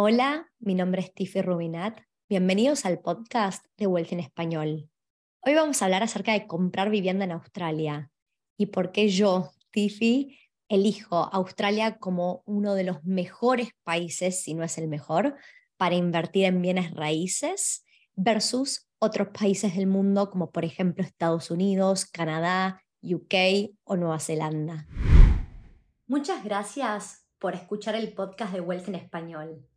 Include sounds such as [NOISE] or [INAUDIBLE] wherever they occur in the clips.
Hola, mi nombre es Tiffy Rubinat. Bienvenidos al podcast de Wealth en Español. Hoy vamos a hablar acerca de comprar vivienda en Australia y por qué yo, Tiffy, elijo Australia como uno de los mejores países, si no es el mejor, para invertir en bienes raíces versus otros países del mundo como por ejemplo Estados Unidos, Canadá, UK o Nueva Zelanda. Muchas gracias por escuchar el podcast de Wealth en Español.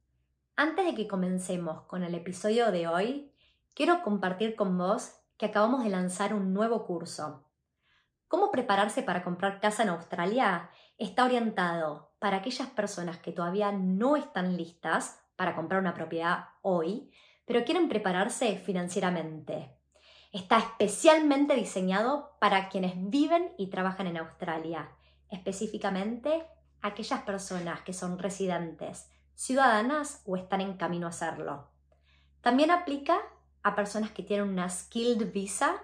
Antes de que comencemos con el episodio de hoy, quiero compartir con vos que acabamos de lanzar un nuevo curso. ¿Cómo prepararse para comprar casa en Australia? Está orientado para aquellas personas que todavía no están listas para comprar una propiedad hoy, pero quieren prepararse financieramente. Está especialmente diseñado para quienes viven y trabajan en Australia, específicamente aquellas personas que son residentes ciudadanas o están en camino a hacerlo. También aplica a personas que tienen una Skilled Visa,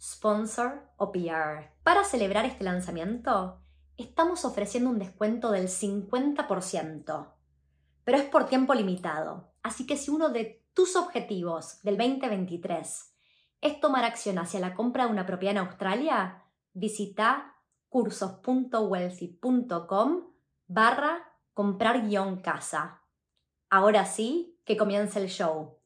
Sponsor o PR. Para celebrar este lanzamiento, estamos ofreciendo un descuento del 50%, pero es por tiempo limitado. Así que si uno de tus objetivos del 2023 es tomar acción hacia la compra de una propiedad en Australia, visita cursos.wealthy.com barra comprar guion casa. Ahora sí, que comience el show.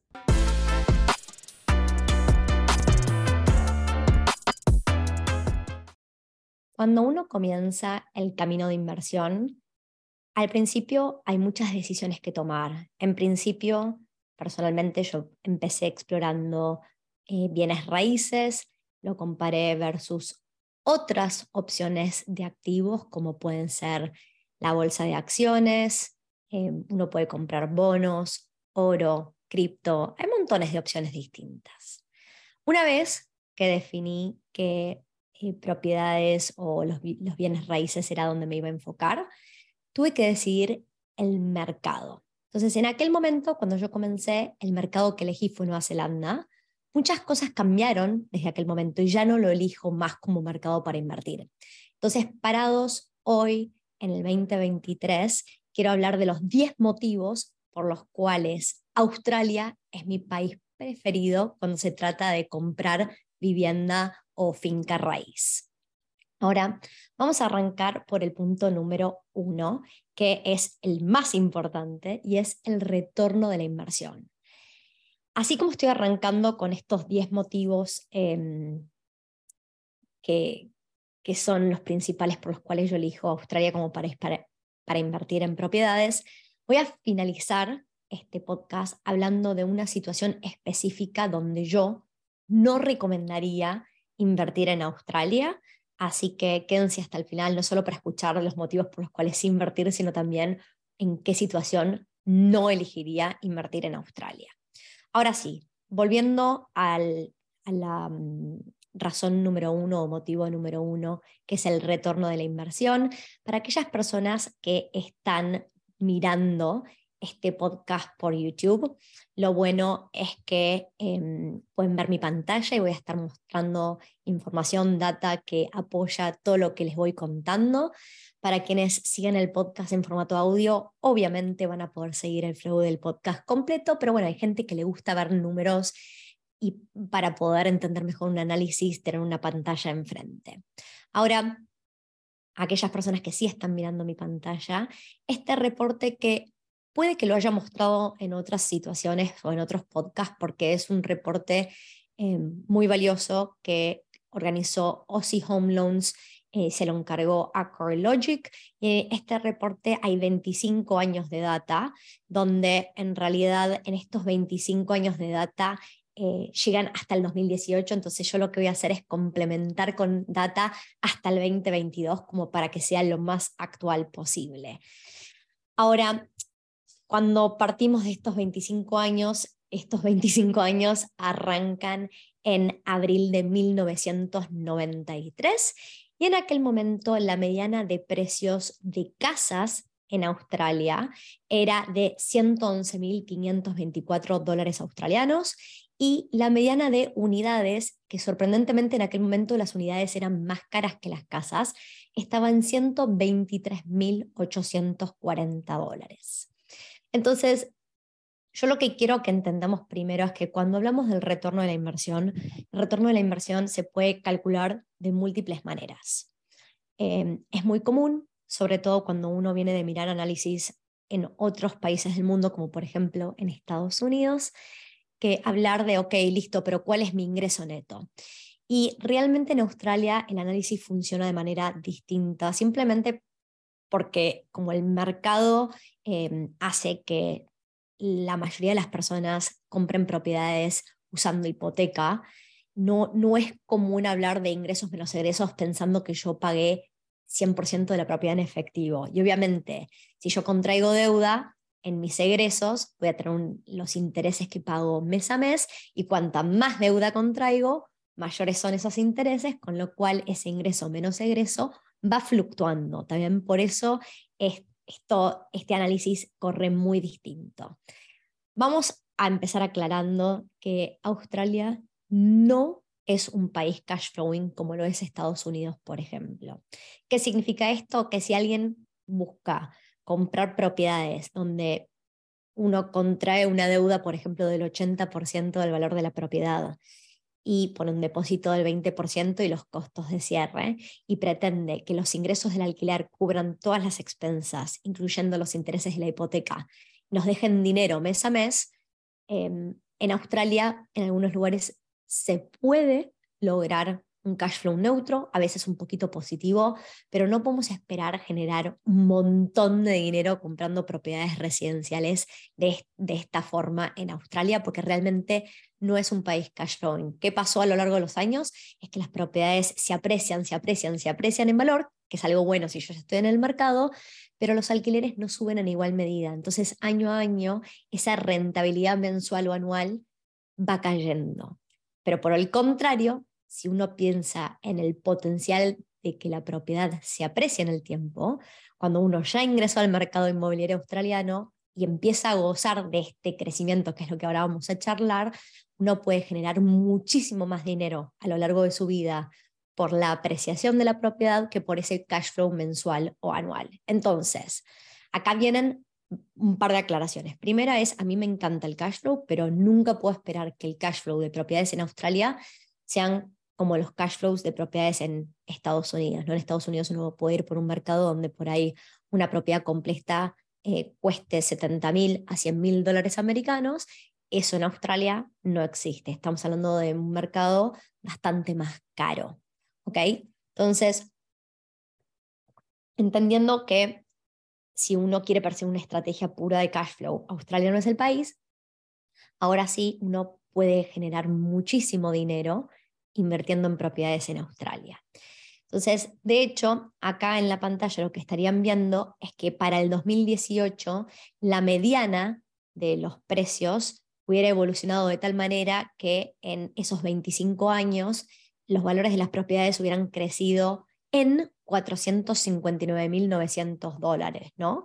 Cuando uno comienza el camino de inversión, al principio hay muchas decisiones que tomar. En principio, personalmente yo empecé explorando eh, bienes raíces, lo comparé versus otras opciones de activos como pueden ser la bolsa de acciones, eh, uno puede comprar bonos, oro, cripto, hay montones de opciones distintas. Una vez que definí qué eh, propiedades o los, bienes raíces era donde me iba a enfocar, tuve que decidir el mercado. Entonces, en aquel momento, cuando yo comencé, el mercado que elegí fue Nueva Zelanda. Muchas cosas cambiaron desde aquel momento y ya no lo elijo más como mercado para invertir. Entonces, parados hoy en el 2023, quiero hablar de los 10 motivos por los cuales Australia es mi país preferido cuando se trata de comprar vivienda o finca raíz. Ahora, vamos a arrancar por el punto número uno, que es el más importante y es el retorno de la inversión. Así como estoy arrancando con estos 10 motivos em, que, que son los principales por los cuales yo elijo Australia como país para, para invertir en propiedades, voy a finalizar este podcast hablando de una situación específica donde yo no recomendaría invertir en Australia. Así que quédense hasta el final, no solo para escuchar los motivos por los cuales invertir, sino también en qué situación no elegiría invertir en Australia. Ahora sí, volviendo al, a la mm, razón número uno o motivo número uno, que es el retorno de la inversión. Para aquellas personas que están mirando este podcast por YouTube, lo bueno es que em, pueden ver mi pantalla y voy a estar mostrando información, data que apoya todo lo que les voy contando. Para quienes siguen el podcast en formato audio, obviamente van a poder seguir el flow del podcast completo, pero bueno, hay gente que le gusta ver números y para poder entender mejor un análisis, tener una pantalla enfrente. Ahora, aquellas personas que sí están mirando mi pantalla, este reporte que puede que lo haya mostrado en otras situaciones o en otros podcasts, porque es un reporte eh, muy valioso que organizó Aussie Home Loans eh, se lo encargó a CoreLogic. Eh, este reporte hay 25 años de data, donde en realidad en estos 25 años de data eh, llegan hasta el 2018, entonces yo lo que voy a hacer es complementar con data hasta el 2022 como para que sea lo más actual posible. Ahora, cuando partimos de estos 25 años, estos 25 años arrancan en abril de 1993 y en aquel momento la mediana de precios de casas en Australia era de 111.524 dólares australianos y la mediana de unidades, que sorprendentemente en aquel momento las unidades eran más caras que las casas, estaba en 123.840 dólares. Entonces, Yo lo que quiero que entendamos primero es que cuando hablamos del retorno de la inversión, el retorno de la inversión se puede calcular de múltiples maneras. Em, es muy común, sobre todo cuando uno viene de mirar análisis en otros países del mundo, como por ejemplo en Estados Unidos, que hablar de, ok, listo, pero ¿cuál es mi ingreso neto? Y realmente en Australia el análisis funciona de manera distinta, simplemente porque como el mercado em, hace que la mayoría de las personas compren propiedades usando hipoteca, no, no es común hablar de ingresos menos egresos pensando que yo pagué 100% de la propiedad en efectivo. Y obviamente, si yo contraigo deuda, en mis egresos voy a tener los intereses que pago mes a mes y cuanta más deuda contraigo, mayores son esos intereses, con lo cual ese ingreso menos egreso va fluctuando. También por eso esto, este análisis corre muy distinto. Vamos a empezar aclarando que Australia no es un país cash flowing como lo es Estados Unidos, por ejemplo. ¿Qué significa esto? Que si alguien busca comprar propiedades donde uno contrae una deuda, por ejemplo, del 80% del valor de la propiedad y pone un depósito del 20% y los costos de cierre y pretende que los ingresos del alquiler cubran todas las expensas, incluyendo los intereses de la hipoteca, nos dejen dinero mes a mes, em, en Australia, en algunos lugares, se puede lograr un cash flow neutro, a veces un poquito positivo, pero no podemos esperar generar un montón de dinero comprando propiedades residenciales de, de, esta forma en Australia, porque realmente no es un país cash flowing. ¿Qué pasó a lo largo de los años? Es que las propiedades se aprecian, se aprecian, se aprecian en valor, que es algo bueno si yo estoy en el mercado, pero los alquileres no suben en igual medida. Entonces, año a año, esa rentabilidad mensual o anual va cayendo. Pero por el contrario, si uno piensa en el potencial de que la propiedad se aprecie en el tiempo, cuando uno ya ingresó al mercado inmobiliario australiano y empieza a gozar de este crecimiento, que es lo que ahora vamos a charlar, uno puede generar muchísimo más dinero a lo largo de su vida por la apreciación de la propiedad que por ese cash flow mensual o anual. Entonces, acá vienen un par de aclaraciones. Primera es, a mí me encanta el cash flow, pero nunca puedo esperar que el cash flow de propiedades en Australia sean como los cash flows de propiedades en Estados Unidos. ¿no? En Estados Unidos uno puede ir por un mercado donde por ahí una propiedad completa eh, cueste 70 mil a 100 mil dólares americanos. Eso en Australia no existe. Estamos hablando de un mercado bastante más caro. ¿Ok? Entonces, entendiendo que si uno quiere perseguir una estrategia pura de cash flow, Australia no es el país, ahora sí uno puede generar muchísimo dinero invirtiendo en propiedades en Australia. Entonces, de hecho, acá en la pantalla lo que estarían viendo es que para el 2018 la mediana de los precios hubiera evolucionado de tal manera que en esos 25 años los valores de las propiedades hubieran crecido en 459.900 dólares, ¿no?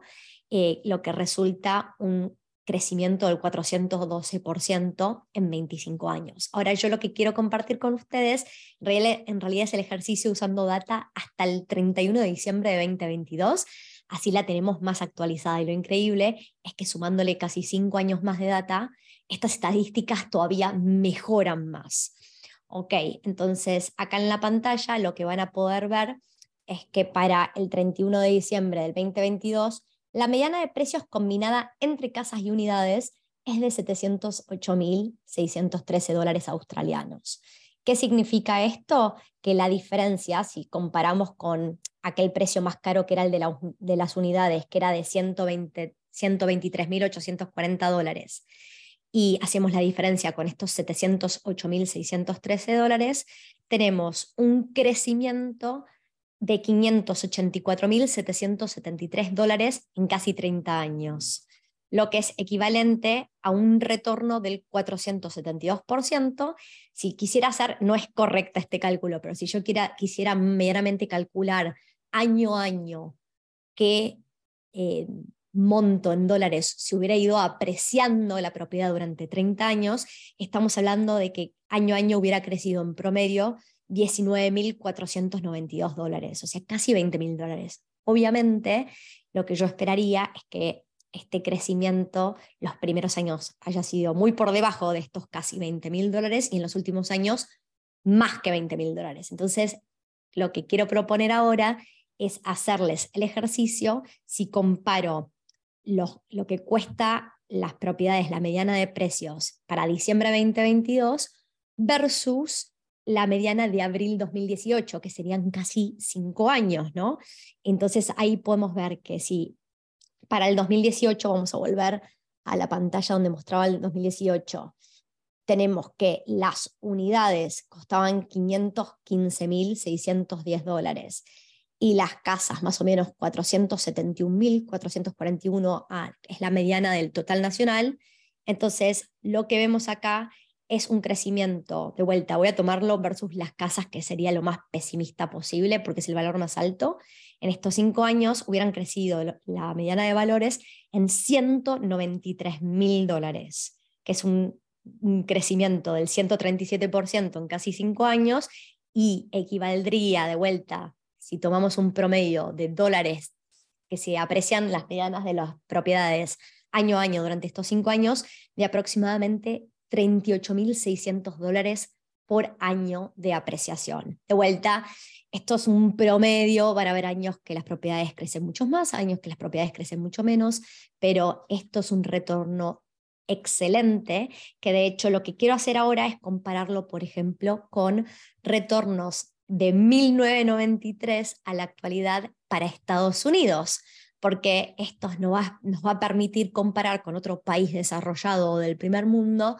Eh, lo que resulta un crecimiento del 412% en 25 años. Ahora yo lo que quiero compartir con ustedes en realidad es el ejercicio usando data hasta el 31 de diciembre de 2022. Así la tenemos más actualizada y lo increíble es que sumándole casi 5 años más de data, estas estadísticas todavía mejoran más. Ok, entonces acá en la pantalla lo que van a poder ver es que para el 31 de diciembre del 2022 la mediana de precios combinada entre casas y unidades es de 708.613 dólares australianos. ¿Qué significa esto? Que la diferencia, si comparamos con aquel precio más caro que era el de, las unidades, que era de 123.840 dólares, y hacemos la diferencia con estos 708.613 dólares, tenemos un crecimiento de 584.773 dólares en casi 30 años, lo que es equivalente a un retorno del 472%. Si quisiera hacer, no es correcta este cálculo, pero si yo quisiera meramente calcular año a año qué eh, monto en dólares se hubiera ido apreciando la propiedad durante 30 años, estamos hablando de que año a año hubiera crecido en promedio 19.492 dólares, o sea, casi 20.000 dólares. Obviamente, lo que yo esperaría es que este crecimiento los primeros años haya sido muy por debajo de estos casi 20 mil dólares y en los últimos años más que 20 mil dólares. Entonces, lo que quiero proponer ahora es hacerles el ejercicio si comparo lo, lo que cuesta las propiedades, la mediana de precios para diciembre 2022 versus la mediana de abril 2018, que serían casi cinco años, ¿no? Entonces ahí podemos ver que si para el 2018, vamos a volver a la pantalla donde mostraba el 2018, tenemos que las unidades costaban 515.610 dólares y las casas más o menos 471.441 ah, es la mediana del total nacional. Entonces, lo que vemos acá es un crecimiento, de vuelta, voy a tomarlo versus las casas, que sería lo más pesimista posible, porque es el valor más alto. En estos cinco años hubieran crecido la mediana de valores en 193 mil dólares, que es un, crecimiento del 137% en casi cinco años y equivaldría de vuelta si tomamos un promedio de dólares que se aprecian las medianas de las propiedades año a año durante estos cinco años, de aproximadamente 38.600 dólares por año de apreciación. De vuelta, esto es un promedio, van a haber años que las propiedades crecen mucho más, años que las propiedades crecen mucho menos, pero esto es un retorno excelente, que de hecho lo que quiero hacer ahora es compararlo, por ejemplo, con retornos de 1993 a la actualidad para Estados Unidos, porque esto nos va, nos va a permitir comparar con otro país desarrollado del primer mundo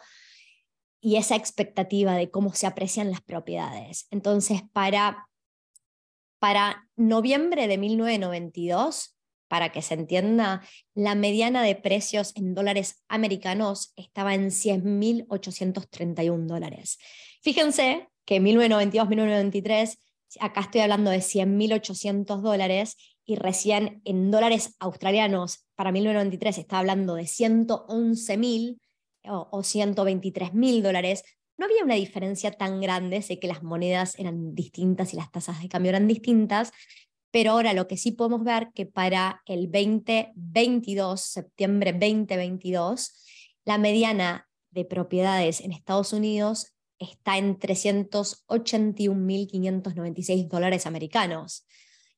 y esa expectativa de cómo se aprecian las propiedades. Entonces, para, para noviembre de 1992, para que se entienda, la mediana de precios en dólares americanos estaba en 100.831 dólares. Fíjense que 1992-1993, acá estoy hablando de 100.800 dólares y recién en dólares australianos para 1993 está hablando de 111.000 o, o 123.000 dólares. No había una diferencia tan grande, sé que las monedas eran distintas y las tasas de cambio eran distintas, pero ahora lo que sí podemos ver que para el 2022, septiembre 2022, la mediana de propiedades en Estados Unidos está en 381.596 dólares americanos.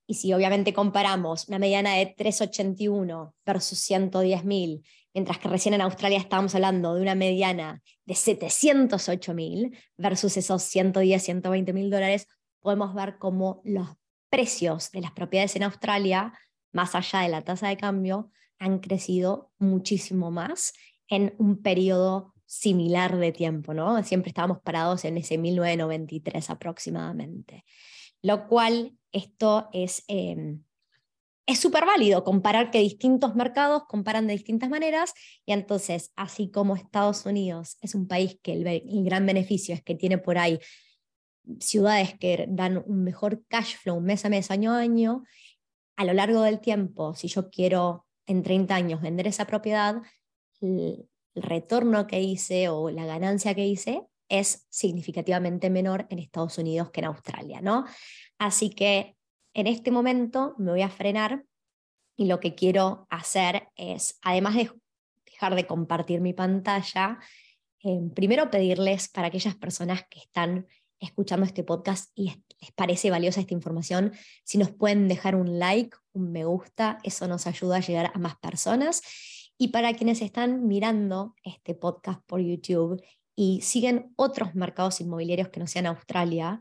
Y si obviamente comparamos una mediana de 381 versus 110.000, mientras que recién en Australia estábamos hablando de una mediana de 708.000 versus esos 110, 120 mil dólares, podemos ver cómo los precios de las propiedades en Australia, más allá de la tasa de cambio, han crecido muchísimo más en un periodo similar de tiempo, ¿no? Siempre estábamos parados en ese 1993 aproximadamente. Lo cual esto es em, es súper válido comparar que distintos mercados comparan de distintas maneras y entonces, así como Estados Unidos es un país que el, el, gran beneficio es que tiene por ahí ciudades que dan un mejor cash flow mes a mes, año a año, a lo largo del tiempo, si yo quiero en 30 años vender esa propiedad, el retorno que hice o la ganancia que hice es significativamente menor en Estados Unidos que en Australia, ¿no? Así que en este momento me voy a frenar y lo que quiero hacer es, además de dejar de compartir mi pantalla, eh, primero pedirles para aquellas personas que están escuchando este podcast y les parece valiosa esta información, si nos pueden dejar un like, un me gusta, eso nos ayuda a llegar a más personas. Y para quienes están mirando este podcast por YouTube y siguen otros mercados inmobiliarios que no sean Australia,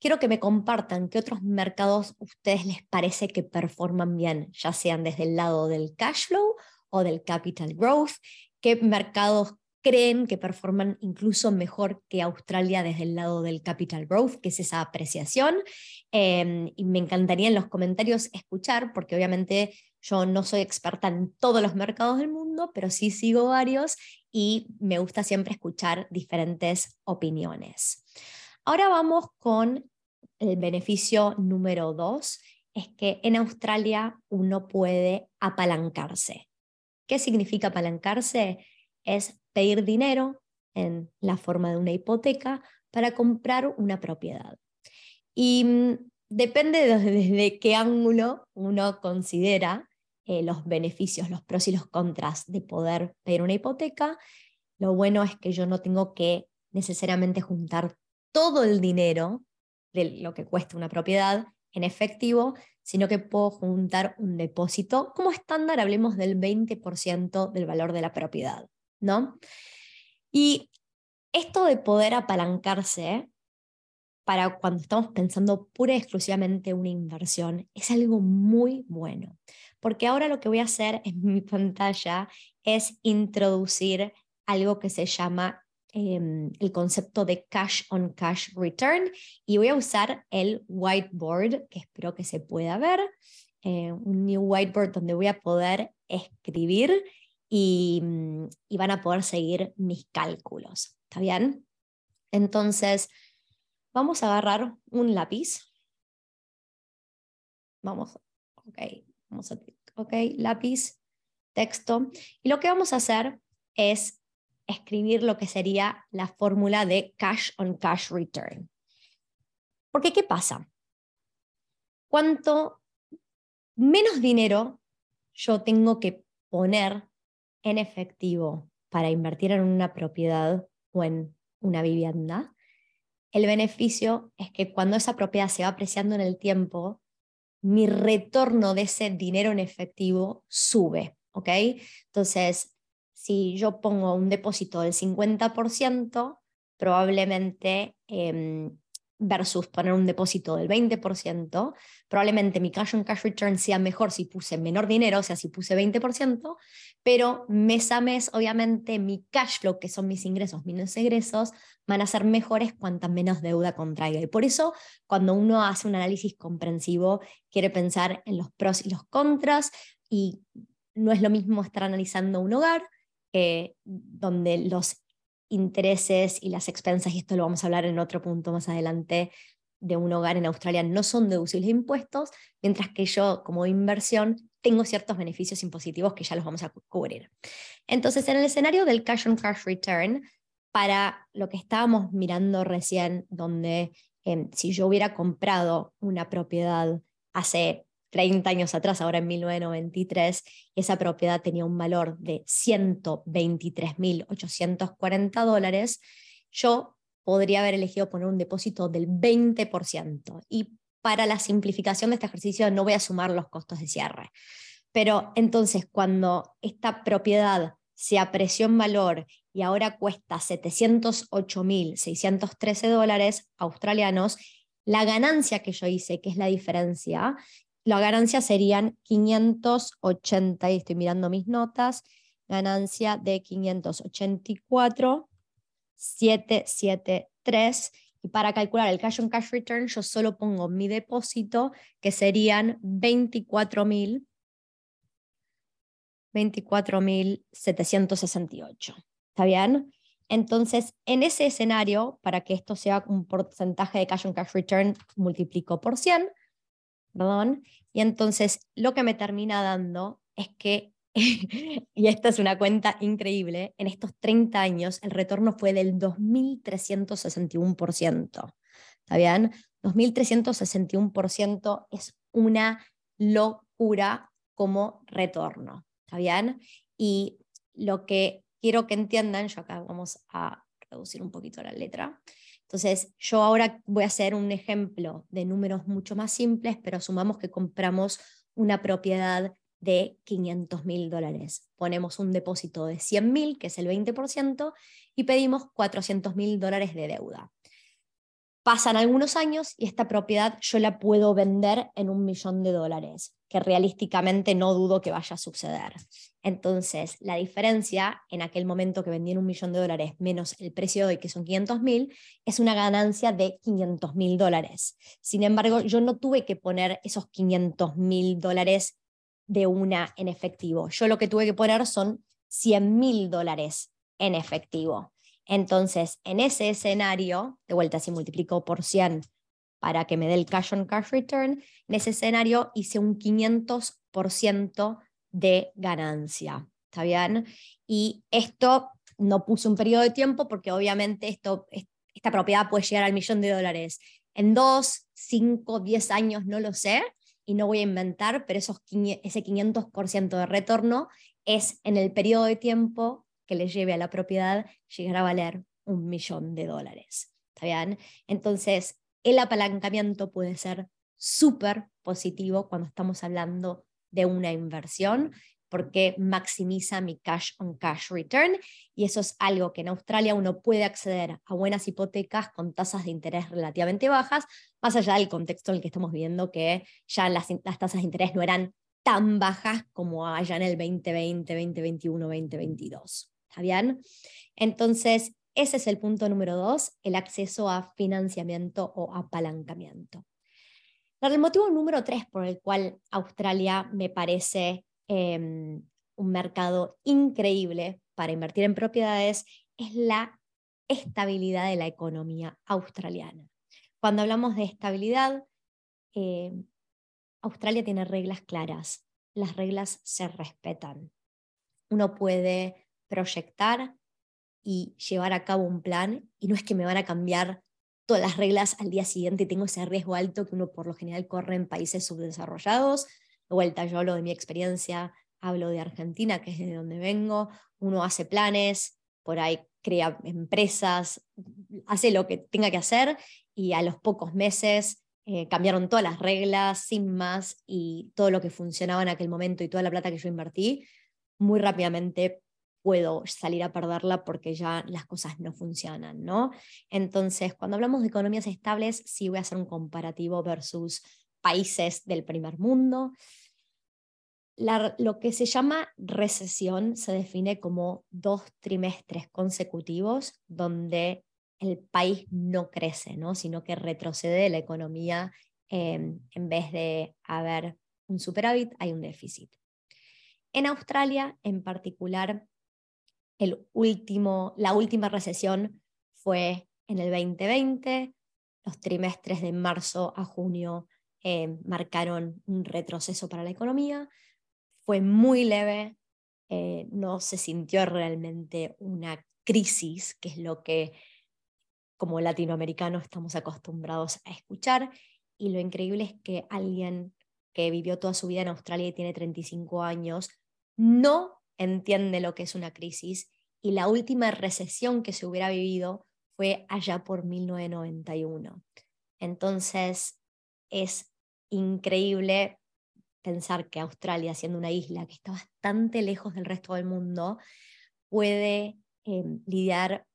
quiero que me compartan qué otros mercados ustedes les parece que performan bien, ya sean desde el lado del cash flow o del capital growth, qué mercados creen que performan incluso mejor que Australia desde el lado del capital growth, que es esa apreciación. Em, y me encantaría en los comentarios escuchar, porque obviamente yo no soy experta en todos los mercados del mundo, pero sí sigo varios y me gusta siempre escuchar diferentes opiniones. Ahora vamos con el beneficio número dos, es que en Australia uno puede apalancarse. ¿Qué significa apalancarse? Es pedir dinero en la forma de una hipoteca para comprar una propiedad. Y mm, depende [LAUGHS] desde qué ángulo uno considera eh, los beneficios, los pros y los contras de poder pedir una hipoteca. Lo bueno es que yo no tengo que necesariamente juntar todo el dinero de lo que cuesta una propiedad en efectivo, sino que puedo juntar un depósito como estándar, hablemos del 20% del valor de la propiedad, ¿no? Y esto de poder apalancarse para cuando estamos pensando pura y exclusivamente una inversión es algo muy bueno, porque ahora lo que voy a hacer en [LAUGHS] mi pantalla es introducir algo que se llama em, el concepto de cash on cash return y voy a usar el whiteboard que espero que se pueda ver, eh, un new whiteboard donde voy a poder escribir y, mm, y van a poder seguir mis cálculos. ¿Está bien? Entonces, Vamos a agarrar un lápiz. Vamos, ok, vamos a, ok, lápiz, texto. Y lo que vamos a hacer es escribir lo que sería la fórmula de cash on cash return. Porque, ¿qué pasa? Cuanto menos dinero yo tengo que poner en efectivo para invertir en una propiedad o en una vivienda, el beneficio es que cuando esa propiedad se va apreciando en el tiempo, mi retorno de ese dinero en efectivo sube, ¿ok? Entonces, si yo pongo un depósito del 50%, probablemente em, versus poner un depósito del 20%, probablemente mi cash on cash return sea mejor si puse menor dinero, o sea, si puse 20%, pero mes a mes, obviamente, mi cash flow, que son mis ingresos menos egresos, van a ser mejores cuanta menos deuda contraiga. Y por eso, cuando uno hace un análisis comprensivo, quiere pensar en los pros y los contras, y no es lo mismo estar analizando un hogar, eh, donde los intereses y las expensas, y esto lo vamos a hablar en otro punto más adelante, de un hogar en Australia no son deducibles de impuestos, mientras que yo como inversión tengo ciertos beneficios impositivos que ya los vamos a cubrir. Entonces, en el escenario del cash on cash return, para lo que estábamos mirando recién, donde em, si yo hubiera comprado una propiedad hace 30 años atrás, ahora en 1993, esa propiedad tenía un valor de 123.840 dólares, yo podría haber elegido poner un depósito del 20%. Y para la simplificación de este ejercicio no voy a sumar los costos de cierre. Pero entonces, cuando esta propiedad se apreció en valor y ahora cuesta 708.613 dólares australianos, la ganancia que yo hice, que es la diferencia, la ganancia serían 580, y estoy mirando mis notas, ganancia de 584, 773. Y para calcular el cash on cash return, yo solo pongo mi depósito, que serían 24.000. 24.768. ¿Está bien? Entonces, en ese escenario, para que esto sea un porcentaje de cash on cash return, multiplico por 100 perdón, y entonces lo que me termina dando es que, [LAUGHS] y esta es una cuenta increíble, en estos 30 años el retorno fue del 2.361%. ¿Está bien? 2.361% es una locura como retorno. ¿Está bien? Y lo que quiero que entiendan, yo acá vamos a reducir un poquito la letra, entonces, yo ahora voy a hacer un ejemplo de números mucho más simples, pero asumamos que compramos una propiedad de 500 mil dólares. Ponemos un depósito de 100 mil, que es el 20%, y pedimos 400 mil dólares de deuda. Pasan algunos años y esta propiedad yo la puedo vender en un millón de dólares, que realísticamente no dudo que vaya a suceder. Entonces, la diferencia en aquel momento que vendí en un millón de dólares menos el precio de hoy, que son 500 mil, es una ganancia de 500 mil dólares. Sin embargo, yo no tuve que poner esos 500 mil dólares de una en efectivo. Yo lo que tuve que poner son 100 mil dólares en efectivo. Entonces, en ese escenario, de vuelta si multiplico por 100 para que me dé el cash on cash return, en ese escenario hice un 500% de ganancia. ¿Está bien? Y esto no puse un periodo de tiempo porque obviamente esto, esta propiedad puede llegar al millón de dólares en dos, cinco, diez años, no lo sé. y no voy a inventar, pero esos, ese 500% de retorno es en el periodo de tiempo que le lleve a la propiedad llegar a valer un millón de dólares. ¿Está bien? Entonces, el apalancamiento puede ser súper positivo cuando estamos hablando de una inversión porque maximiza mi cash on cash return y eso es algo que en Australia uno puede acceder a buenas hipotecas con tasas de interés relativamente bajas, más allá del contexto en el que estamos viendo que ya las, las tasas de interés no eran tan bajas como allá en el 2020, 2021, 2022. ¿Está bien? Entonces, ese es el punto número dos, el acceso a financiamiento o apalancamiento. El motivo número tres por el cual Australia me parece em, un mercado increíble para invertir en propiedades es la estabilidad de la economía australiana. Cuando hablamos de estabilidad, em, Australia tiene reglas claras, las reglas se respetan. Uno puede proyectar y llevar a cabo un plan y no es que me van a cambiar todas las reglas al día siguiente tengo ese riesgo alto que uno por lo general corre en países subdesarrollados. De vuelta, yo hablo de mi experiencia, hablo de Argentina, que es de donde vengo, uno hace planes, por ahí crea empresas, hace lo que tenga que hacer y a los pocos meses eh, cambiaron todas las reglas sin más y todo lo que funcionaba en aquel momento y toda la plata que yo invertí, muy rápidamente puedo salir a perderla porque ya las cosas no funcionan, ¿no? Entonces, cuando hablamos de economías estables, sí voy a hacer un comparativo versus países del primer mundo. lo que se llama recesión se define como dos trimestres consecutivos donde el país no crece, ¿no? sino que retrocede la economía em, en vez de haber un superávit, hay un déficit. En Australia, en particular, el último, la última recesión fue en el 2020, los trimestres de marzo a junio eh, marcaron un retroceso para la economía, fue muy leve, eh, no se sintió realmente una crisis, que es lo que como latinoamericanos estamos acostumbrados a escuchar, y lo increíble es que alguien que vivió toda su vida en Australia y tiene 35 años, no entiende lo que es una crisis y la última recesión que se hubiera vivido fue allá por 1991. Entonces es increíble pensar que Australia, siendo una isla que está bastante lejos del resto del mundo, puede em, lidiar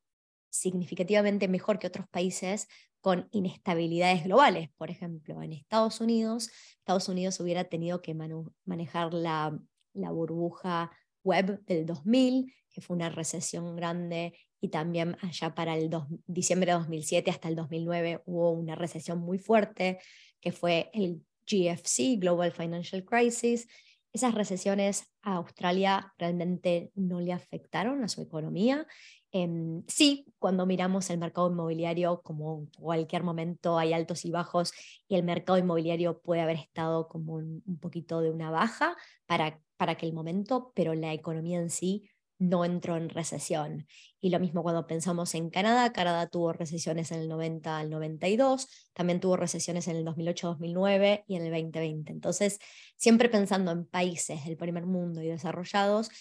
significativamente mejor que otros países con inestabilidades globales. Por ejemplo, en Estados Unidos, Estados Unidos hubiera tenido que manejar la burbuja web del 2000, que fue una recesión grande, y también allá para el diciembre de 2007 hasta el 2009 hubo una recesión muy fuerte, que fue el GFC, Global Financial Crisis. Esas recesiones a Australia realmente no le afectaron a su economía. Em, sí, cuando miramos el mercado inmobiliario, como en cualquier momento hay altos y bajos, y el mercado inmobiliario puede haber estado como un poquito de una baja para para aquel momento, pero la economía en sí no entró en recesión. Y lo mismo cuando pensamos en Canadá, Canadá tuvo recesiones en el 90 al 92, también tuvo recesiones en el 2008-2009 y en el 2020. Entonces, siempre pensando en países del primer mundo y desarrollados,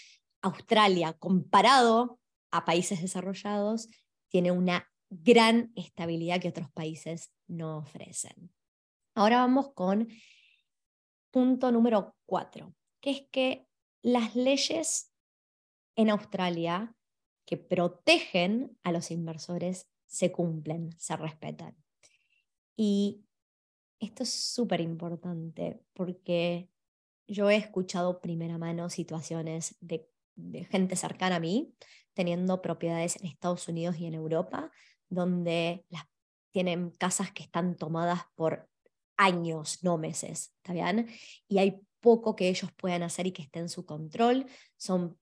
Australia, comparado a países desarrollados, tiene una gran estabilidad que otros países no ofrecen. Ahora vamos con punto número cuatro que es que las leyes en Australia que protegen a los inversores se cumplen, se respetan. Y esto es súper importante porque yo he escuchado primera mano situaciones de, gente cercana a mí teniendo propiedades en Estados Unidos y en Europa, donde tienen casas que están tomadas por años, no meses, ¿está bien? Y hay poco que ellos puedan hacer y que esté en su control. Son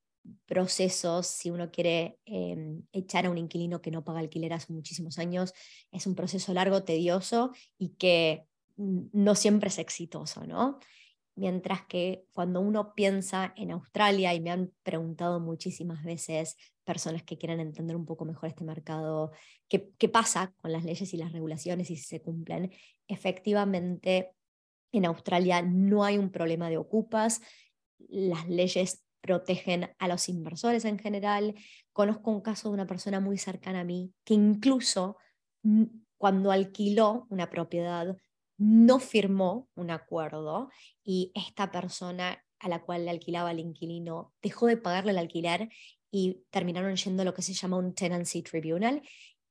procesos, si uno quiere em, echar a un inquilino que no paga alquiler hace muchísimos años, es un proceso largo, tedioso y que no siempre es exitoso, ¿no? Mientras que cuando uno piensa en Australia, y me han preguntado muchísimas veces personas que quieran entender un poco mejor este mercado, qué, qué pasa con las leyes y las regulaciones y si se cumplen, efectivamente En Australia no hay un problema de ocupas, las leyes protegen a los inversores en general. Conozco un caso de una persona muy cercana a mí que incluso cuando alquiló una propiedad no firmó un acuerdo y esta persona a la cual le alquilaba el inquilino dejó de pagarle el alquiler y terminaron yendo a lo que se llama un tenancy tribunal.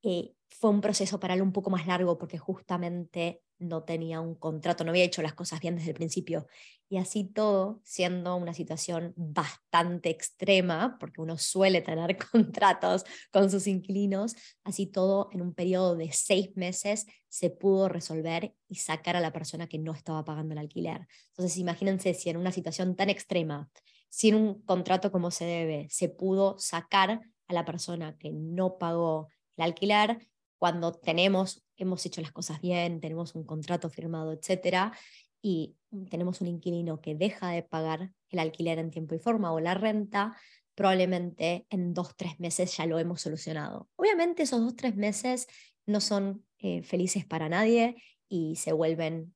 Eh, fue un proceso para él un poco más largo porque justamente no tenía un contrato, no había hecho las cosas bien desde el principio. Y así todo, siendo una situación bastante extrema, porque uno suele tener [LAUGHS] contratos con sus inquilinos, así todo en un periodo de seis meses se pudo resolver y sacar a la persona que no estaba pagando el alquiler. Entonces, imagínense si en una situación tan extrema, sin un contrato como se debe, se pudo sacar a la persona que no pagó el alquiler, cuando tenemos, hemos hecho las cosas bien, tenemos un contrato firmado, etcétera, y tenemos un inquilino que deja de pagar el alquiler en tiempo y forma o la renta, probablemente en dos, tres meses ya lo hemos solucionado. Obviamente esos dos, tres meses no son eh, felices para nadie y se vuelven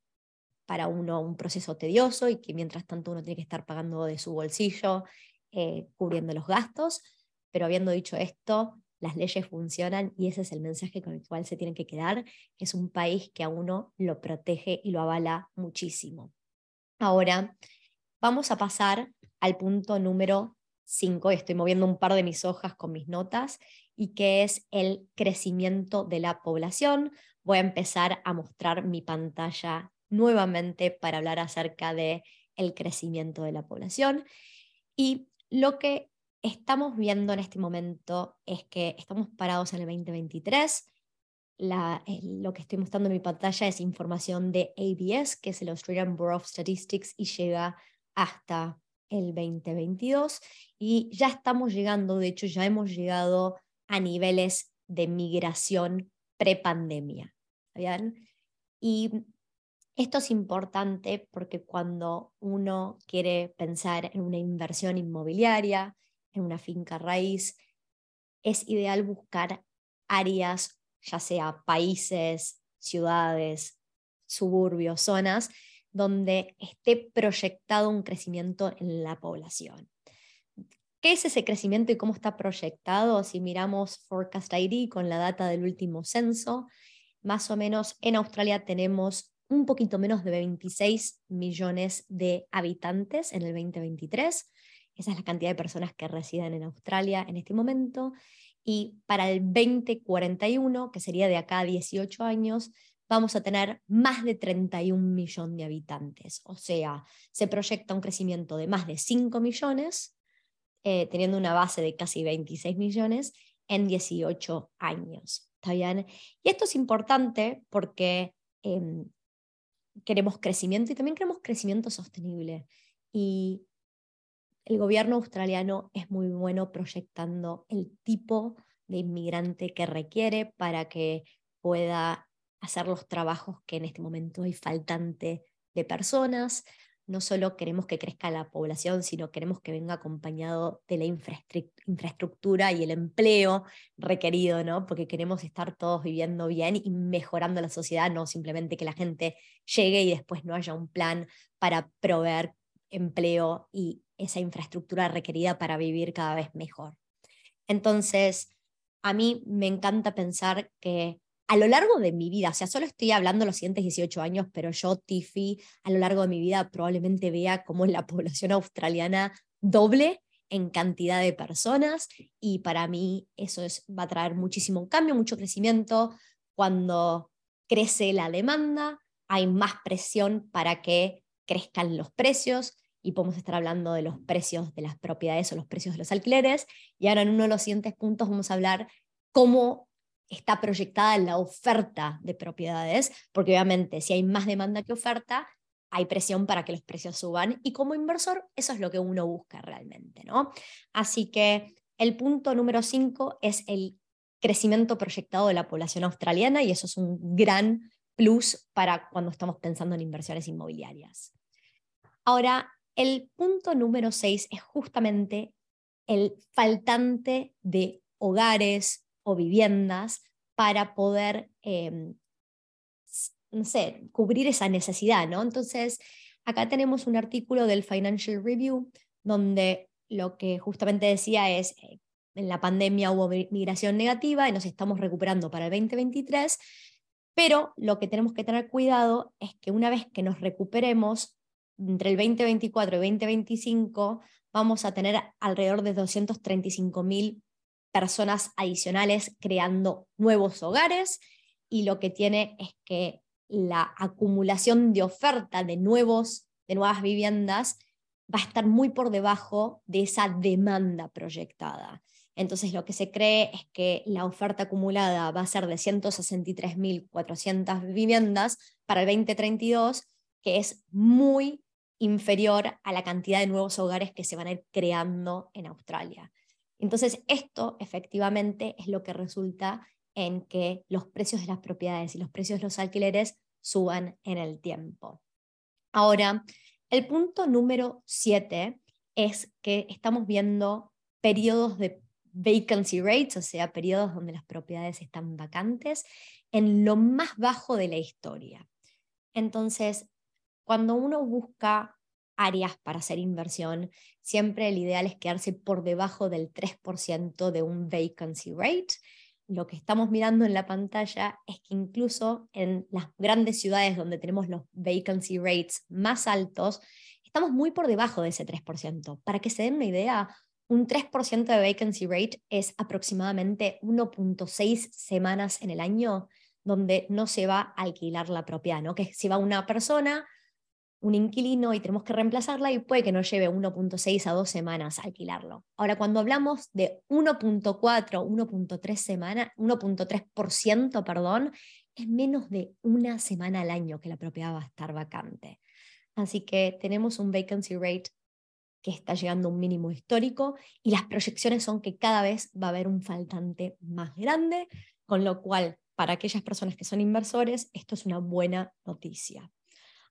para uno un proceso tedioso y que mientras tanto uno tiene que estar pagando de su bolsillo, eh, cubriendo los gastos. Pero habiendo dicho esto, las leyes funcionan y ese es el mensaje con el cual se tienen que quedar, que es un país que a uno lo protege y lo avala muchísimo. Ahora, vamos a pasar al punto número 5, estoy moviendo un par de mis hojas con mis notas, y que es el crecimiento de la población. Voy a empezar a mostrar mi pantalla nuevamente para hablar acerca de el crecimiento de la población. Y lo que estamos viendo en este momento es que estamos parados en el 2023. Eh, lo que estoy mostrando en mi pantalla es información de ABS, que es el Australian Bureau of Statistics, y llega hasta el 2022. Y ya estamos llegando, de hecho ya hemos llegado a niveles de migración prepandemia. ¿Bien? Y esto es importante porque cuando uno quiere pensar en una inversión inmobiliaria, en una finca raíz, es ideal buscar áreas, ya sea países, ciudades, suburbios, zonas, donde esté proyectado un crecimiento en la población. ¿Qué es ese crecimiento y cómo está proyectado? Si miramos Forecast ID con la data del último censo, más o menos en Australia tenemos un poquito menos de 26 millones de habitantes en el 2023. Esa es la cantidad de personas que residen en Australia en este momento. Y para el 2041, que sería de acá a 18 años, vamos a tener más de 31 millones de habitantes. O sea, se proyecta un crecimiento de más de 5 millones, eh, teniendo una base de casi 26 millones en 18 años. ¿Está bien? Y esto es importante porque em, queremos crecimiento y también queremos crecimiento sostenible. Y el gobierno australiano es muy bueno proyectando el tipo de inmigrante que requiere para que pueda hacer los trabajos que en este momento hay faltante de personas. No solo queremos que crezca la población, sino queremos que venga acompañado de la infraestructura y el empleo requerido, ¿no? Porque queremos estar todos viviendo bien y mejorando la sociedad, no simplemente que la gente llegue y después no haya un plan para proveer empleo y esa infraestructura requerida para vivir cada vez mejor. Entonces, a mí me encanta pensar que a lo largo de mi vida, o sea, solo estoy hablando los siguientes 18 años, pero yo, Tiffy, a lo largo de mi vida probablemente vea cómo la [LAUGHS] población australiana doble en cantidad de personas y para mí eso es, va a traer muchísimo cambio, mucho crecimiento. Cuando crece la demanda, hay más presión para que crezcan los precios, y podemos estar hablando de los precios de las propiedades o los precios de los alquileres. Y ahora en uno de los siguientes puntos vamos a hablar cómo está proyectada la oferta de propiedades, porque obviamente si hay más demanda que oferta, hay presión para que los precios suban y como inversor eso es lo que uno busca realmente, ¿no? Así que el punto número 5 es el crecimiento proyectado de la población australiana y eso es un gran plus para cuando estamos pensando en inversiones inmobiliarias. Ahora, el punto número 6 es justamente el faltante de hogares o viviendas para poder em, cubrir esa necesidad, ¿no? Entonces, acá tenemos un artículo del Financial Review donde lo que justamente decía es, eh, en la pandemia hubo migración negativa y nos estamos recuperando para el 2023, pero lo que tenemos que tener cuidado es que una vez que nos recuperemos, entre el 2024 y 2025, vamos a tener alrededor de 235.000 personas adicionales creando nuevos hogares y lo que tiene es que la acumulación de oferta de, nuevos, de nuevas viviendas va a estar muy por debajo de esa demanda proyectada. Entonces lo que se cree es que la oferta acumulada va a ser de 163.400 viviendas para el 2032, que es muy inferior a la cantidad de nuevos hogares que se van a ir creando en Australia. Entonces esto efectivamente es lo que resulta en que los precios de las propiedades y los precios de los alquileres suban en el tiempo. Ahora, el punto número 7 es que estamos viendo periodos de vacancy rates, o sea, periodos donde las propiedades están vacantes, en lo más bajo de la historia. Entonces, cuando uno busca áreas para hacer inversión, siempre el ideal es quedarse por debajo del 3% de un vacancy rate. Lo que estamos mirando en la pantalla es que incluso en las grandes ciudades donde tenemos los vacancy rates más altos, estamos muy por debajo de ese 3%. Para que se den una idea, un 3% de vacancy rate es aproximadamente 1.6 semanas en el año donde no se va a alquilar la propiedad, ¿no? que si va una persona, un inquilino y tenemos que reemplazarla y puede que nos lleve 1.6 a 2 semanas alquilarlo. Ahora, cuando hablamos de 1.4, 1.3 semanas, 1.3%, perdón, es menos de una semana al año que la propiedad va a estar vacante. Así que tenemos un vacancy rate que está llegando a un mínimo histórico y las proyecciones son que cada vez va a haber un faltante más grande, con lo cual para aquellas personas que son inversores esto es una buena noticia.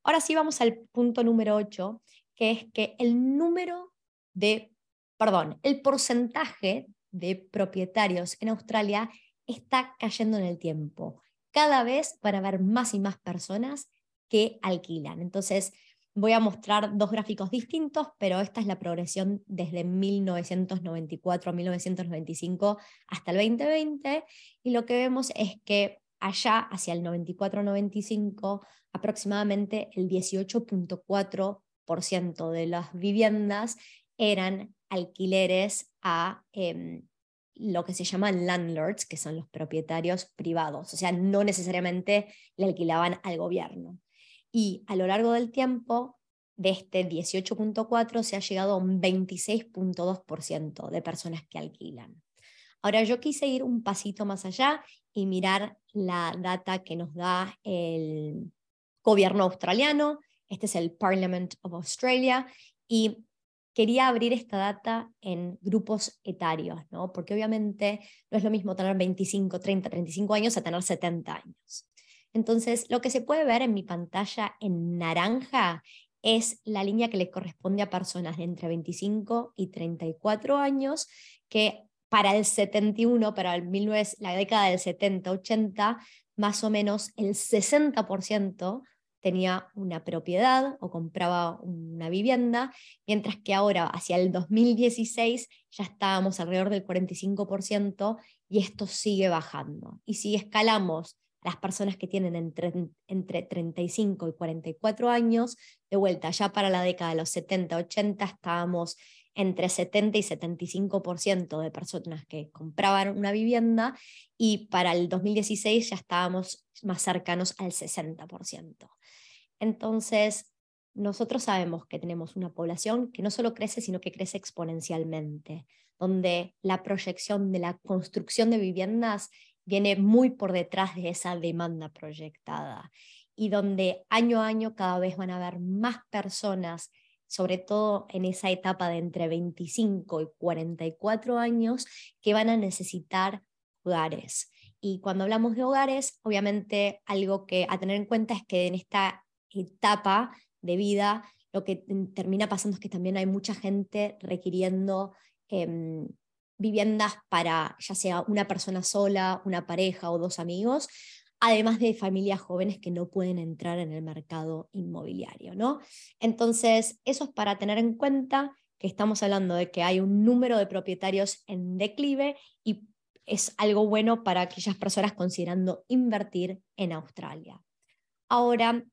Ahora sí vamos al punto número 8, que es que el número de, perdón, el porcentaje de propietarios en Australia está cayendo en el tiempo. Cada vez van a haber más y más personas que alquilan. Entonces, Voy a mostrar dos gráficos distintos, pero esta es la progresión desde 1994 a 1995 hasta el 2020. Y lo que vemos es que allá, hacia el 94-95, aproximadamente el 18.4% de las viviendas eran alquileres a em, lo que se llaman landlords, que son los propietarios privados. O sea, no necesariamente le alquilaban al gobierno y a lo largo del tiempo, de este 18.4 se ha llegado a un 26.2% de personas que alquilan. Ahora yo quise ir un pasito más allá y mirar la data que nos da el gobierno australiano. Este es el Parliament of Australia y quería abrir esta data en grupos etarios, ¿no? porque obviamente no es lo mismo tener 25, 30, 35 años a tener 70 años. Entonces, lo que se puede ver en mi pantalla en naranja es la línea que le corresponde a personas de entre 25 y 34 años que para el 71, para el 19, la década del 70-80, más o menos el 60% tenía una propiedad o compraba una vivienda, mientras que ahora, hacia el 2016, ya estábamos alrededor del 45% y esto sigue bajando. Y si escalamos las personas que tienen entre, entre 35 y 44 años, de vuelta, ya para la década de los 70, 80 estábamos entre 70 y 75% de personas que compraban una vivienda y para el 2016 ya estábamos más cercanos al 60%. Entonces, nosotros sabemos que tenemos una población que no solo crece, sino que crece exponencialmente, donde la proyección de la construcción de viviendas viene muy por detrás de esa demanda proyectada y donde año a año cada vez van a haber más personas, sobre todo en esa etapa de entre 25 y 44 años, que van a necesitar hogares. Y cuando hablamos de hogares, obviamente algo que a tener en cuenta es que en esta etapa de vida lo que termina pasando es que también hay mucha gente requiriendo em, viviendas para ya sea una persona sola, una pareja o dos amigos. Además de familias jóvenes que no pueden entrar en el mercado inmobiliario, ¿no? Entonces, eso es para tener en cuenta que estamos hablando de que hay un número de propietarios en declive y es algo bueno para aquellas personas considerando invertir en Australia. Ahora,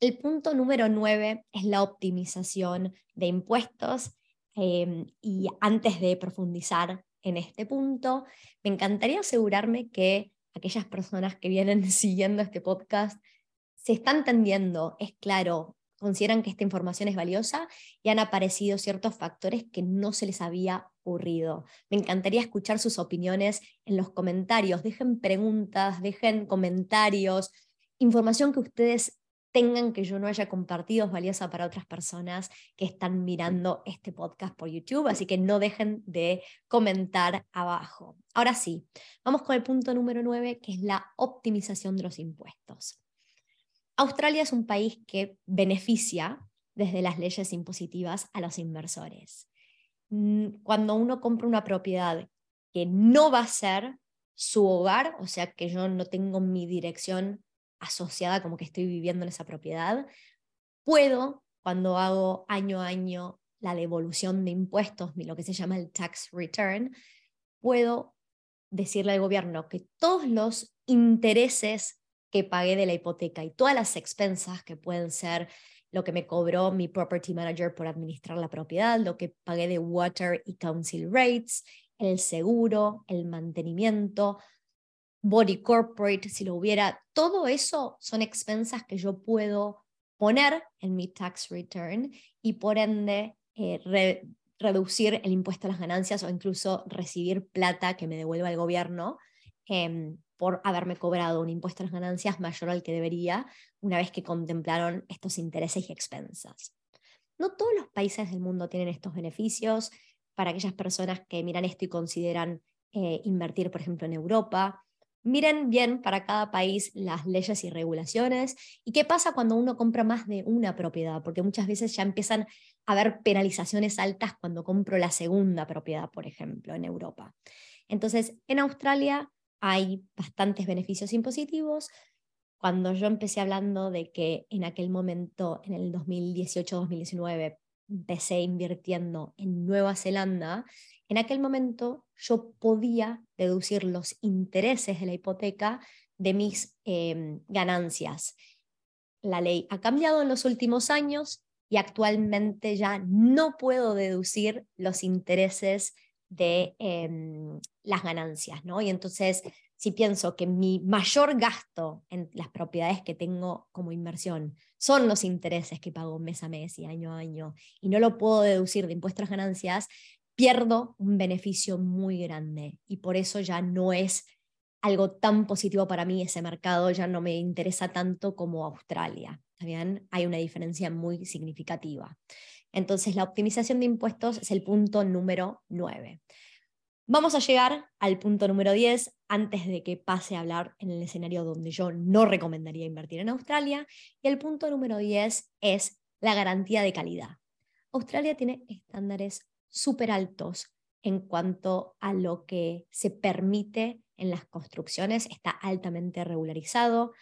el punto número nueve es la optimización de impuestos. Em, y antes de profundizar en este punto, me encantaría asegurarme que aquellas personas que vienen [LAUGHS] siguiendo este podcast se están entendiendo, es claro, consideran que esta información es valiosa y han aparecido ciertos factores que no se les había ocurrido. Me encantaría escuchar sus opiniones en los comentarios. Dejen preguntas, dejen comentarios, información que ustedes tengan que yo no haya compartido es valiosa para otras personas que están mirando este podcast por YouTube, así que no dejen de comentar abajo. Ahora sí, vamos con el punto número 9, que es la optimización de los impuestos. Australia es un país que beneficia desde las leyes impositivas a los inversores. Mm, cuando uno compra una propiedad que no va a ser su hogar, o sea que yo no tengo mi dirección asociada como que estoy viviendo en esa propiedad, puedo, cuando hago año a año la devolución de impuestos, lo que se llama el tax return, puedo decirle al gobierno que todos los intereses que pagué de la hipoteca y todas las expensas que pueden ser lo que me cobró mi property manager por administrar la propiedad, lo que pagué de water y council rates, el seguro, el mantenimiento, body corporate, si lo hubiera, todo eso son expensas que yo puedo poner en mi tax return y por ende eh, reducir el impuesto a las ganancias o incluso recibir plata que me devuelva el gobierno em, por haberme cobrado un impuesto a las ganancias mayor al que debería una vez que contemplaron estos intereses y expensas. No todos los países del mundo tienen estos beneficios. Para aquellas personas que miran esto y consideran eh, invertir, por ejemplo, en Europa, miren bien para cada país las leyes y regulaciones y qué pasa cuando uno compra más de una propiedad, porque muchas veces ya empiezan a haber penalizaciones altas cuando compro la segunda propiedad, por ejemplo, en Europa. Entonces, en Australia hay bastantes beneficios impositivos. Cuando yo empecé hablando de que en aquel momento, en el 2018-2019, empecé invirtiendo en Nueva Zelanda, en aquel momento yo podía deducir los intereses de la hipoteca de mis em, ganancias. La ley ha cambiado en los últimos años y actualmente ya no puedo deducir los intereses de em, las ganancias, ¿no? Y entonces, si pienso que mi mayor gasto en las propiedades que tengo como inversión son los intereses que pago mes a mes y año a año, y no lo puedo deducir de impuestos ganancias, pierdo un beneficio muy grande y por eso ya no es algo tan positivo para mí ese mercado, ya no me interesa tanto como Australia. ¿Está Hay una diferencia muy significativa. Entonces, la optimización de impuestos es el punto número 9. Vamos a llegar al punto número 10 antes de que pase a hablar en el escenario donde yo no recomendaría invertir en Australia. Y el punto número 10 es la garantía de calidad. Australia tiene estándares súper altos en cuanto a lo que se permite en las construcciones, está altamente regularizado.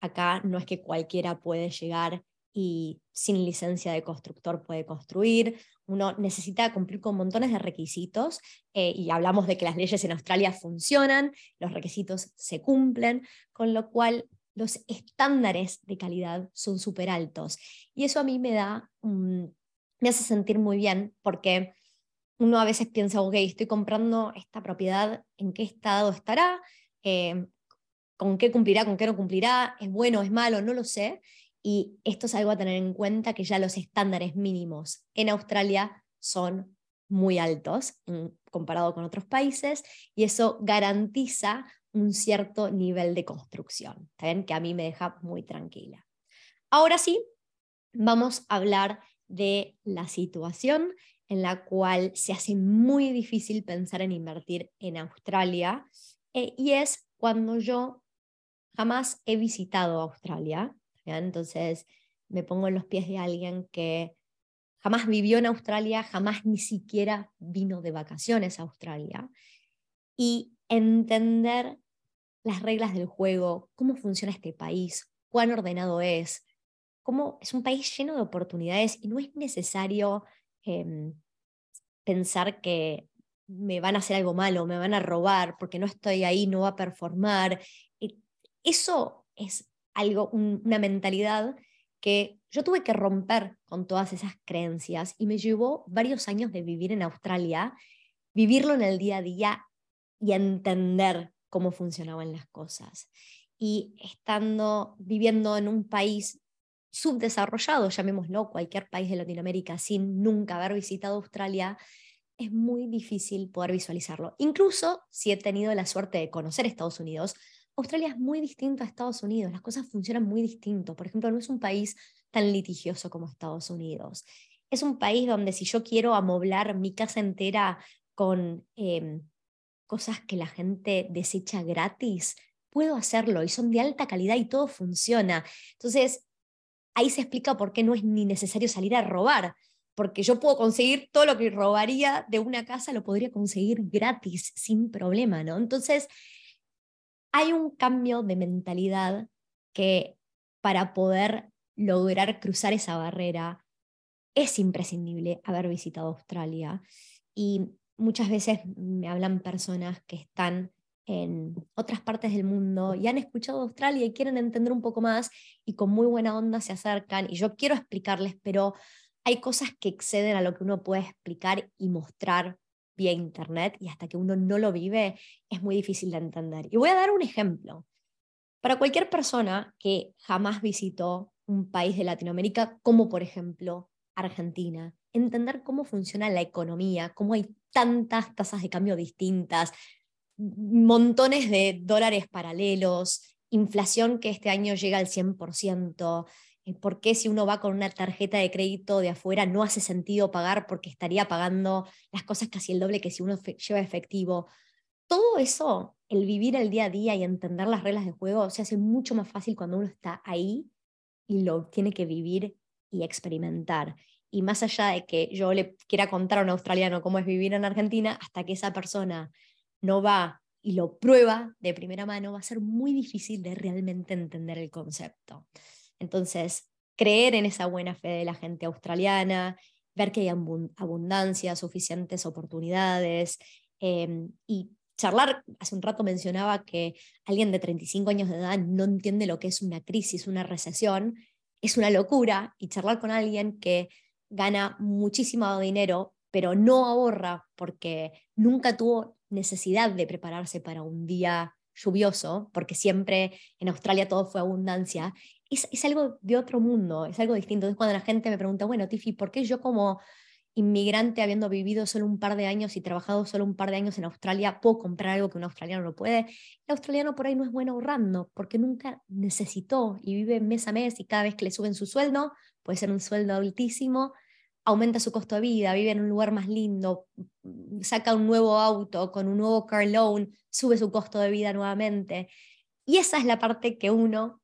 Acá no es que cualquiera puede llegar y sin licencia de constructor puede construir. Uno necesita cumplir con montones de requisitos eh, y hablamos de que las leyes en Australia funcionan, los requisitos se cumplen, con lo cual los estándares de calidad son súper altos. Y eso a mí me da, me hace sentir muy bien porque uno a veces piensa, ok, estoy comprando esta propiedad, ¿en qué estado estará? Eh, ¿Con qué cumplirá? ¿Con qué no cumplirá? ¿Es bueno? ¿Es malo? No lo sé. Y esto es algo a tener en cuenta que ya los estándares mínimos en Australia son muy altos comparado con otros países y eso garantiza un cierto nivel de construcción, ¿saben? que a mí me deja muy tranquila. Ahora sí, vamos a hablar de la situación en la cual se hace muy difícil pensar en invertir en Australia, eh, y es cuando yo jamás he visitado Australia, entonces me pongo en los pies de alguien que jamás vivió en Australia, jamás ni siquiera vino de vacaciones a Australia, y entender las reglas del juego, cómo funciona este país, cuán ordenado es, cómo es un país lleno de oportunidades y no es necesario em, pensar que me van a hacer algo malo, me van a robar porque no estoy ahí, no va a performar. Eso es algo, una mentalidad que yo tuve que romper con todas esas creencias y me llevó varios años de vivir en Australia, vivirlo en el día a día y entender cómo funcionaban las cosas. Y estando viviendo en un país subdesarrollado, llamémoslo cualquier país de Latinoamérica, sin nunca haber visitado Australia, es muy difícil poder visualizarlo. Incluso si he tenido la suerte de conocer Estados Unidos, Australia es muy distinto a Estados Unidos, las cosas funcionan muy distinto. Por ejemplo, no es un país tan litigioso como Estados Unidos. Es un país donde si yo quiero amoblar mi casa entera con em, cosas que la gente desecha gratis, puedo hacerlo y son de alta calidad y todo funciona. Entonces, ahí se explica por qué no es ni necesario salir a robar, porque yo puedo conseguir todo lo que robaría de una casa, lo podría conseguir gratis, sin problema, ¿no? Entonces, hay un cambio de mentalidad que para poder lograr cruzar esa barrera es imprescindible haber visitado Australia. Y muchas veces me hablan personas que están en otras partes del mundo y han escuchado Australia y quieren entender un poco más y con muy buena onda se acercan y yo quiero explicarles, pero hay cosas que exceden a lo que uno puede explicar y mostrar vía internet y hasta que uno no lo vive es muy difícil de entender. Y voy a dar un ejemplo. Para cualquier persona que jamás visitó un país de Latinoamérica, como por ejemplo Argentina, entender cómo funciona la economía, cómo hay tantas tasas de cambio distintas, montones de dólares paralelos, inflación que este año llega al 100%, eh, por qué si uno va con una tarjeta de crédito de afuera no hace sentido pagar porque estaría pagando las cosas casi el doble que si uno lleva efectivo. Todo eso, el vivir el día a día y entender las reglas de juego, se hace mucho más fácil cuando uno está ahí y lo tiene que vivir y experimentar. Y más allá de que yo le quiera contar a un australiano cómo es vivir en Argentina, hasta que esa persona no va y lo prueba de primera mano, va a ser muy difícil de realmente entender el concepto. Entonces, creer en esa buena fe de la gente australiana, ver que hay abundancia, suficientes oportunidades em, y charlar, hace un rato mencionaba que alguien de 35 años de edad no entiende lo que es una crisis, una recesión, es una locura y charlar con alguien que gana muchísimo dinero, pero no ahorra porque nunca tuvo necesidad de prepararse para un día lluvioso, porque siempre en Australia todo fue abundancia, es, es, algo de otro mundo, es algo distinto. Entonces cuando la gente me pregunta, bueno, Tiffy, ¿por qué yo como inmigrante, habiendo vivido solo un par de años y trabajado solo un par de años en Australia, puedo comprar algo que un australiano no puede? El australiano por ahí no es bueno ahorrando, porque nunca necesitó y vive mes a mes y cada vez que le suben su sueldo, puede ser un sueldo altísimo, aumenta su costo de vida, vive en un lugar más lindo, saca un nuevo auto con un nuevo car loan, sube su costo de vida nuevamente. Y esa es la parte que uno,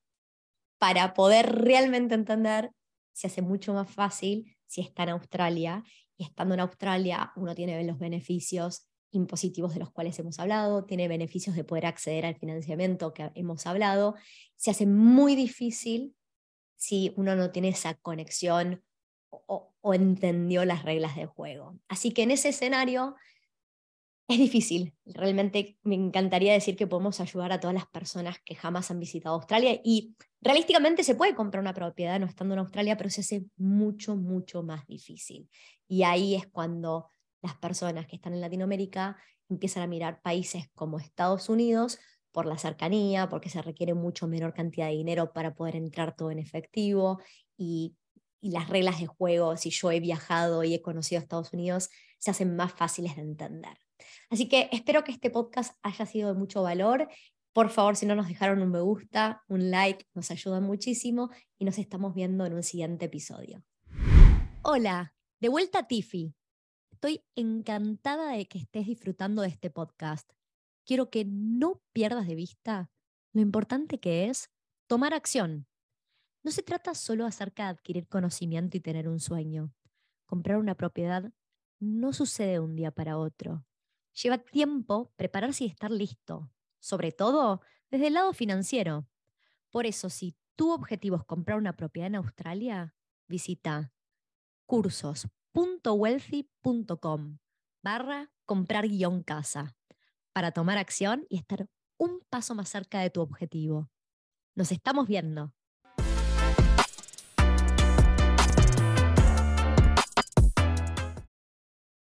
para poder realmente entender, se hace mucho más fácil si está en Australia. Y estando en Australia, uno tiene los beneficios impositivos de los cuales hemos hablado, tiene beneficios de poder acceder al financiamiento que hemos hablado. Se hace muy difícil si uno no tiene esa conexión o, entendió las reglas del juego. Así que en ese escenario es difícil. Realmente me encantaría decir que podemos ayudar a todas las personas que jamás han visitado Australia y realísticamente se puede comprar una propiedad no estando en Australia, pero se hace mucho, mucho más difícil. Y ahí es cuando las personas que están en Latinoamérica empiezan a mirar países como Estados Unidos por la cercanía, porque se requiere mucho menor cantidad de dinero para poder entrar todo en efectivo y y las reglas de juego, si yo he viajado y he conocido a Estados Unidos, se hacen más fáciles de entender. Así que espero que este podcast haya sido de mucho valor. Por favor, si no nos dejaron un me gusta, un like, nos ayuda muchísimo y nos estamos viendo en un siguiente episodio. Hola, de vuelta a Tiffy. Estoy encantada de que estés disfrutando de este podcast. Quiero que no pierdas de vista lo importante que es tomar acción no se trata solo acerca de adquirir conocimiento y tener un sueño. Comprar una propiedad no sucede de un día para otro. Lleva tiempo prepararse y estar listo, sobre todo desde el lado financiero. Por eso, si tu objetivo es comprar una propiedad en Australia, visita cursos.wealthy.com barra comprar guion casa para tomar acción y estar un paso más cerca de tu objetivo. Nos estamos viendo.